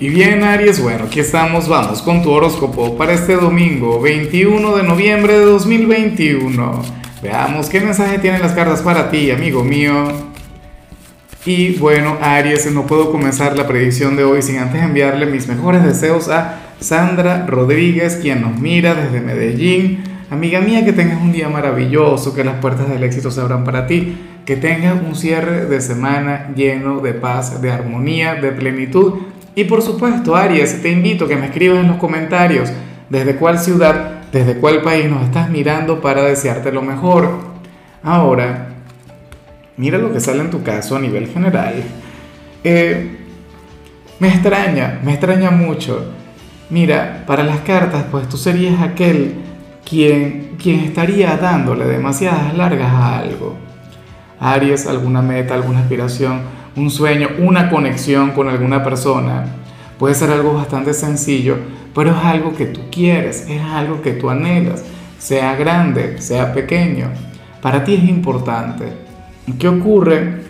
Y bien Aries, bueno, aquí estamos, vamos con tu horóscopo para este domingo 21 de noviembre de 2021. Veamos qué mensaje tienen las cartas para ti, amigo mío. Y bueno, Aries, no puedo comenzar la predicción de hoy sin antes enviarle mis mejores deseos a Sandra Rodríguez, quien nos mira desde Medellín. Amiga mía, que tengas un día maravilloso, que las puertas del éxito se abran para ti, que tengas un cierre de semana lleno de paz, de armonía, de plenitud y por supuesto, Aries, te invito a que me escribas en los comentarios desde cuál ciudad, desde cuál país nos estás mirando para desearte lo mejor. Ahora, mira lo que sale en tu caso a nivel general. Eh, me extraña, me extraña mucho. Mira, para las cartas, pues tú serías aquel quien, quien estaría dándole demasiadas largas a algo. Aries, alguna meta, alguna aspiración un sueño, una conexión con alguna persona. Puede ser algo bastante sencillo, pero es algo que tú quieres, es algo que tú anhelas, sea grande, sea pequeño. Para ti es importante. ¿Qué ocurre?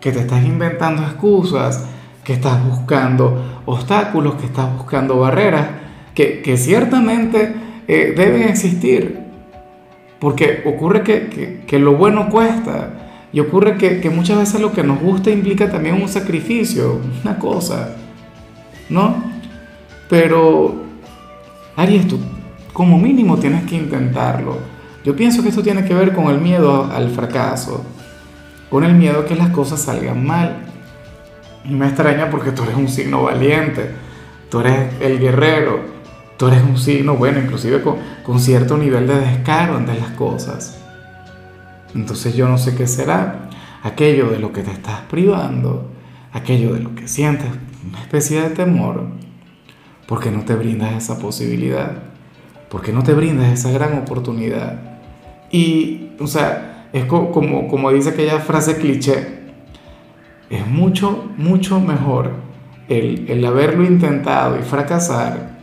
Que te estás inventando excusas, que estás buscando obstáculos, que estás buscando barreras, que, ciertamente eh, deben existir. Porque ocurre que, que lo bueno cuesta y ocurre que, muchas veces lo que nos gusta implica también un sacrificio, una cosa, ¿no? Pero, Aries, tú como mínimo tienes que intentarlo. Yo pienso que esto tiene que ver con el miedo al fracaso, con el miedo a que las cosas salgan mal. Y me extraña porque tú eres un signo valiente, tú eres el guerrero, tú eres un signo, bueno, inclusive con, con cierto nivel de descaro ante las cosas. Entonces yo no sé qué será aquello de lo que te estás privando, aquello de lo que sientes, una especie de temor, porque no te brindas esa posibilidad, porque no te brindas esa gran oportunidad. Y, o sea, es como, como dice aquella frase cliché, es mucho, mucho mejor el, el haberlo intentado y fracasar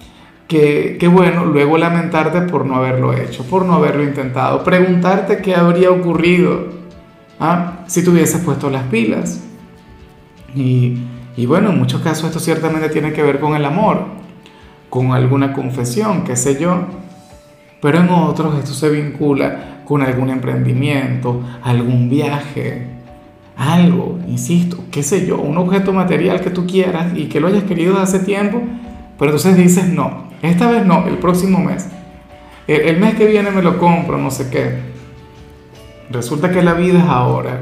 que, bueno, luego lamentarte por no haberlo hecho, por no haberlo intentado, preguntarte qué habría ocurrido ¿ah? si te hubieses puesto las pilas. Y, y bueno, en muchos casos esto ciertamente tiene que ver con el amor, con alguna confesión, qué sé yo, pero en otros esto se vincula con algún emprendimiento, algún viaje, algo, insisto, qué sé yo, un objeto material que tú quieras y que lo hayas querido hace tiempo, pero entonces dices no, esta vez no, el próximo mes. El, mes que viene me lo compro, no sé qué. Resulta que la vida es ahora.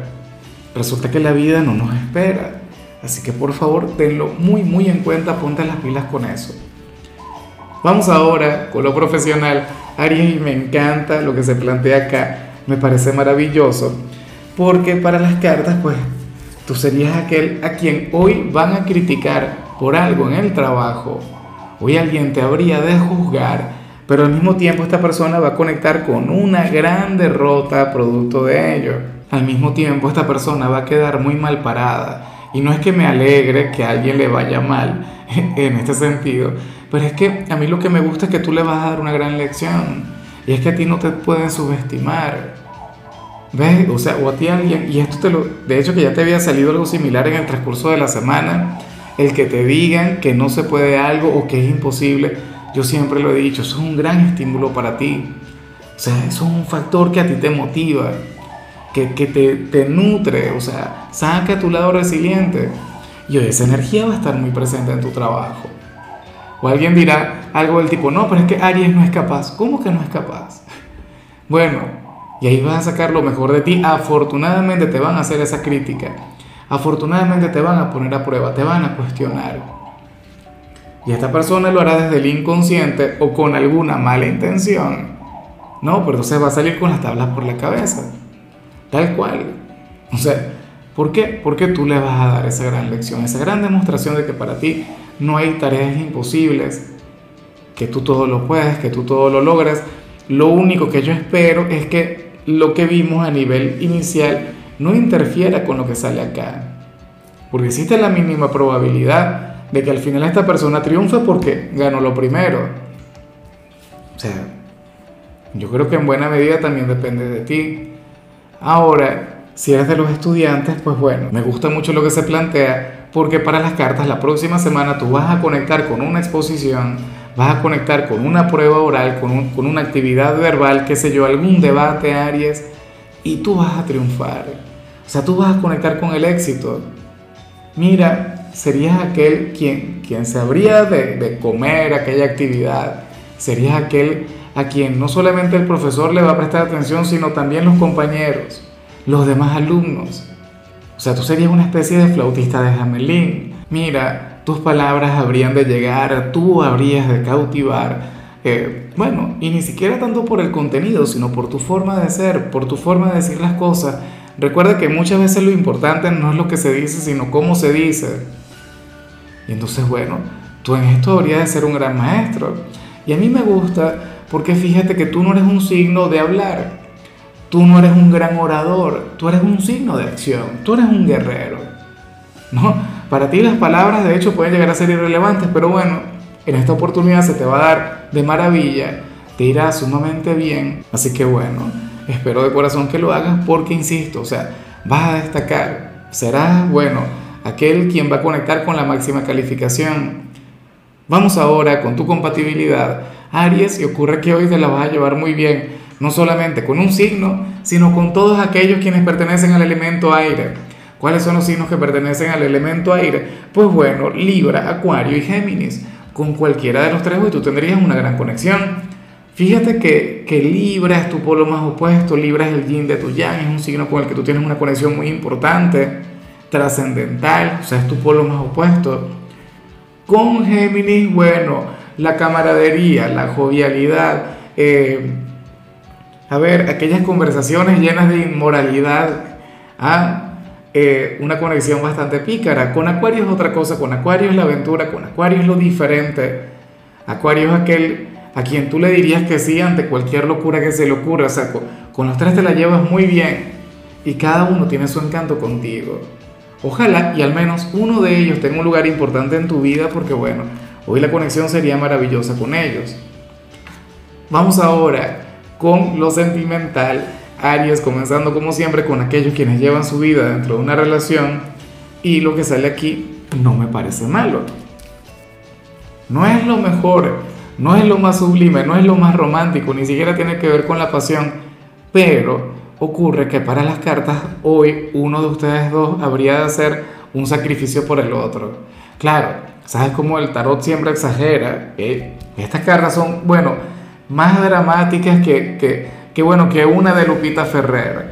Resulta que la vida no nos espera. Así que por favor tenlo muy muy en cuenta, ponte las pilas con eso. Vamos ahora con lo profesional. Aries, me encanta lo que se plantea acá. Me parece maravilloso. Porque para las cartas, pues, tú serías aquel a quien hoy van a criticar por algo en el trabajo Hoy alguien te habría de juzgar, pero al mismo tiempo esta persona va a conectar con una gran derrota producto de ello. Al mismo tiempo esta persona va a quedar muy mal parada. Y no es que me alegre que alguien le vaya mal en este sentido, pero es que a mí lo que me gusta es que tú le vas a dar una gran lección. Y es que a ti no te pueden subestimar. ¿Ves? O sea, o a ti alguien, y esto te lo, de hecho que ya te había salido algo similar en el transcurso de la semana, el que te digan que no se puede algo o que es imposible, yo siempre lo he dicho, eso es un gran estímulo para ti. O sea, eso es un factor que a ti te motiva, que, que te, te, nutre, o sea, saca tu lado resiliente. Y esa energía va a estar muy presente en tu trabajo. O alguien dirá algo del tipo, no, pero es que Aries no es capaz. ¿Cómo que no es capaz? Bueno, y ahí vas a sacar lo mejor de ti. Afortunadamente te van a hacer esa crítica afortunadamente te van a poner a prueba, te van a cuestionar. Y esta persona lo hará desde el inconsciente o con alguna mala intención. No, pero entonces va a salir con las tablas por la cabeza. Tal cual. O sea, ¿por qué? Porque tú le vas a dar esa gran lección, esa gran demostración de que para ti no hay tareas imposibles, que tú todo lo puedes, que tú todo lo logras. Lo único que yo espero es que lo que vimos a nivel inicial no interfiera con lo que sale acá. Porque existe la mínima probabilidad de que al final esta persona triunfe porque ganó lo primero. O sea, yo creo que en buena medida también depende de ti. Ahora, si eres de los estudiantes, pues bueno, me gusta mucho lo que se plantea, porque para las cartas la próxima semana tú vas a conectar con una exposición, vas a conectar con una prueba oral, con, con una actividad verbal, qué sé yo, algún debate, Aries, y tú vas a triunfar. O sea, tú vas a conectar con el éxito. Mira, serías aquel quien, quien se habría de, de comer aquella actividad, serías aquel a quien no solamente el profesor le va a prestar atención, sino también los compañeros, los demás alumnos. O sea, tú serías una especie de flautista de Hamelin. Mira, tus palabras habrían de llegar, tú habrías de cautivar. Eh, bueno, y ni siquiera tanto por el contenido, sino por tu forma de ser, por tu forma de decir las cosas. Recuerda que muchas veces lo importante no es lo que se dice, sino cómo se dice. Y entonces, bueno, tú en esto habrías de ser un gran maestro. Y a mí me gusta porque fíjate que tú no eres un signo de hablar, tú no eres un gran orador, tú eres un signo de acción, tú eres un guerrero. ¿no? Para ti las palabras de hecho pueden llegar a ser irrelevantes, pero bueno, en esta oportunidad se te va a dar de maravilla, te irá sumamente bien, así que bueno, espero de corazón que lo hagas porque insisto, o sea, vas a destacar, serás, bueno, aquel quien va a conectar con la máxima calificación. Vamos ahora con tu compatibilidad Aries, y ocurre que hoy te la vas a llevar muy bien, no solamente con un signo, sino con todos aquellos quienes pertenecen al elemento aire. ¿Cuáles son los signos que pertenecen al elemento aire? Pues bueno, Libra, Acuario y Géminis. Con cualquiera de los tres hoy tú tendrías una gran conexión. Fíjate que, que Libra es tu polo más opuesto, Libra es el yin de tu yang, es un signo con el que tú tienes una conexión muy importante, trascendental, o sea, es tu polo más opuesto. Con Géminis, bueno, la camaradería, la jovialidad, eh, a ver, aquellas conversaciones llenas de inmoralidad, ¿ah? Eh, una conexión bastante pícara. Con Acuario es otra cosa, con Acuario es la aventura, con Acuario es lo diferente. Acuario es aquel a quien tú le dirías que sí ante cualquier locura que se le ocurra. O sea, con, con los tres te la llevas muy bien y cada uno tiene su encanto contigo. Ojalá y al menos uno de ellos tenga un lugar importante en tu vida porque bueno, Hoy la conexión sería maravillosa con ellos. Vamos ahora con lo sentimental. Aries, comenzando como siempre con aquellos quienes llevan su vida dentro de una relación. Y lo que sale aquí no me parece malo. No es lo mejor, no es lo más sublime, no es lo más romántico, ni siquiera tiene que ver con la pasión. Pero ocurre que para las cartas hoy uno de ustedes dos habría de hacer un sacrificio por el otro. Claro, ¿sabes cómo el tarot siempre exagera? Eh, estas cartas son, bueno, más dramáticas que, que, bueno, que una de Lupita Ferrer.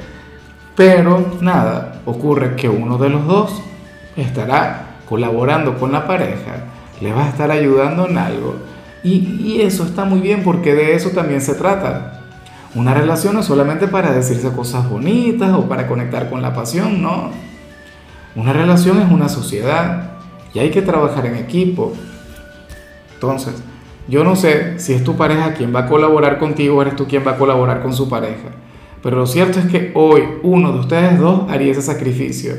Pero nada, ocurre que uno de los dos estará colaborando con la pareja, le va a estar ayudando en algo. Y, eso está muy bien porque de eso también se trata. Una relación no es solamente para decirse cosas bonitas o para conectar con la pasión, no. Una relación es una sociedad y hay que trabajar en equipo. Entonces, yo no sé si es tu pareja quien va a colaborar contigo o eres tú quien va a colaborar con su pareja. Pero lo cierto es que hoy uno de ustedes dos haría ese sacrificio.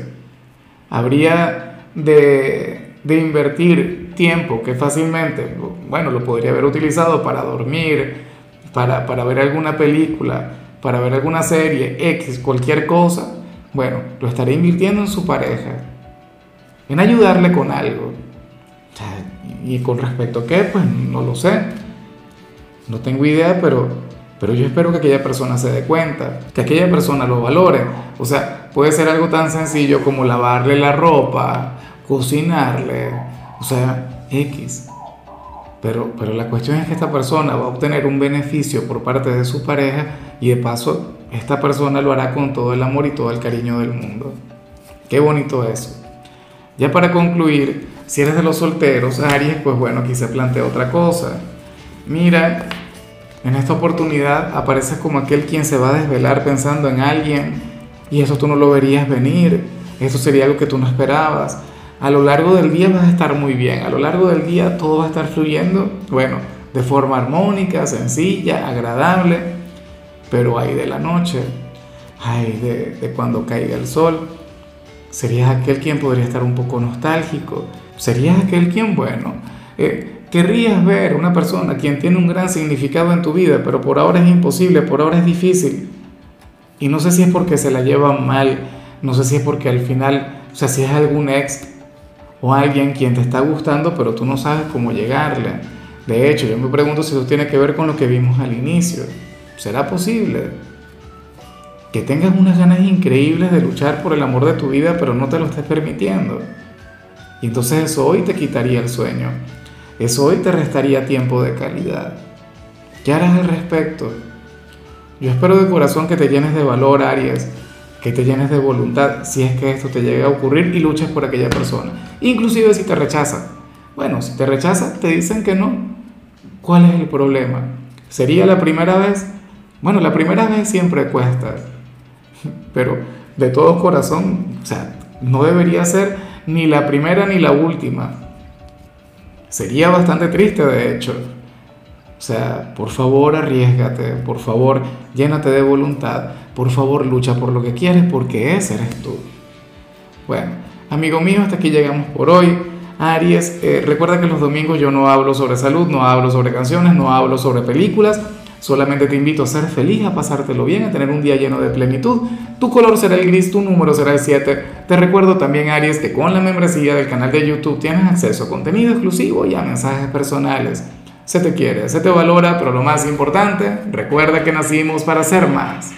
Habría de, de invertir tiempo que fácilmente, bueno, lo podría haber utilizado para dormir, para, para ver alguna película, para ver alguna serie, X, cualquier cosa. Bueno, lo estaría invirtiendo en su pareja en ayudarle con algo. Y con respecto a qué, pues no lo sé. No tengo idea, pero, pero yo espero que aquella persona se dé cuenta, que aquella persona lo valore. O sea, puede ser algo tan sencillo como lavarle la ropa, cocinarle, o sea, X. Pero, pero la cuestión es que esta persona va a obtener un beneficio por parte de su pareja y de paso esta persona lo hará con todo el amor y todo el cariño del mundo. Qué bonito eso. Ya para concluir, si eres de los solteros, Aries, pues bueno, aquí se plantea otra cosa. Mira, en esta oportunidad apareces como aquel quien se va a desvelar pensando en alguien y eso tú no lo verías venir, eso sería algo que tú no esperabas. A lo largo del día vas a estar muy bien, a lo largo del día todo va a estar fluyendo, bueno, de forma armónica, sencilla, agradable, pero hay de la noche, hay de, cuando caiga el sol Serías aquel quien podría estar un poco nostálgico. Serías aquel quien, bueno, eh, querrías ver una persona quien tiene un gran significado en tu vida, pero por ahora es imposible, por ahora es difícil. Y no sé si es porque se la lleva mal No sé si es porque al final, o sea, si es algún ex o alguien quien te está gustando, pero tú no sabes cómo llegarle. De hecho, yo me pregunto si eso tiene que ver con lo que vimos al inicio. ¿Será posible? Que tengas unas ganas increíbles de luchar por el amor de tu vida, pero no te lo estés permitiendo. Y entonces eso hoy te quitaría el sueño. Eso hoy te restaría tiempo de calidad. ¿Qué harás al respecto? Yo espero de corazón que te llenes de valor, Aries, que te llenes de voluntad si es que esto te llega a ocurrir y luches por aquella persona. Inclusive si te rechaza. Bueno, si te rechaza, te dicen que no. ¿Cuál es el problema? ¿Sería la primera vez? Bueno, la primera vez siempre cuesta. Pero de todo corazón, o sea, no debería ser ni la primera ni la última. Sería bastante triste, de hecho. O sea, por favor arriesgate, por favor llénate de voluntad, por favor lucha por lo que quieres porque ese eres tú. Bueno, amigo mío, hasta aquí llegamos por hoy. Aries, eh, recuerda que los domingos yo no hablo sobre salud, no hablo sobre canciones, no hablo sobre películas. Solamente te invito a ser feliz, a pasártelo bien, a tener un día lleno de plenitud. Tu color será el gris, tu número será el 7. Te recuerdo también, Aries, que con la membresía del canal de YouTube tienes acceso a contenido exclusivo y a mensajes personales. Se te quiere, se te valora, pero lo más importante, recuerda que nacimos para ser más.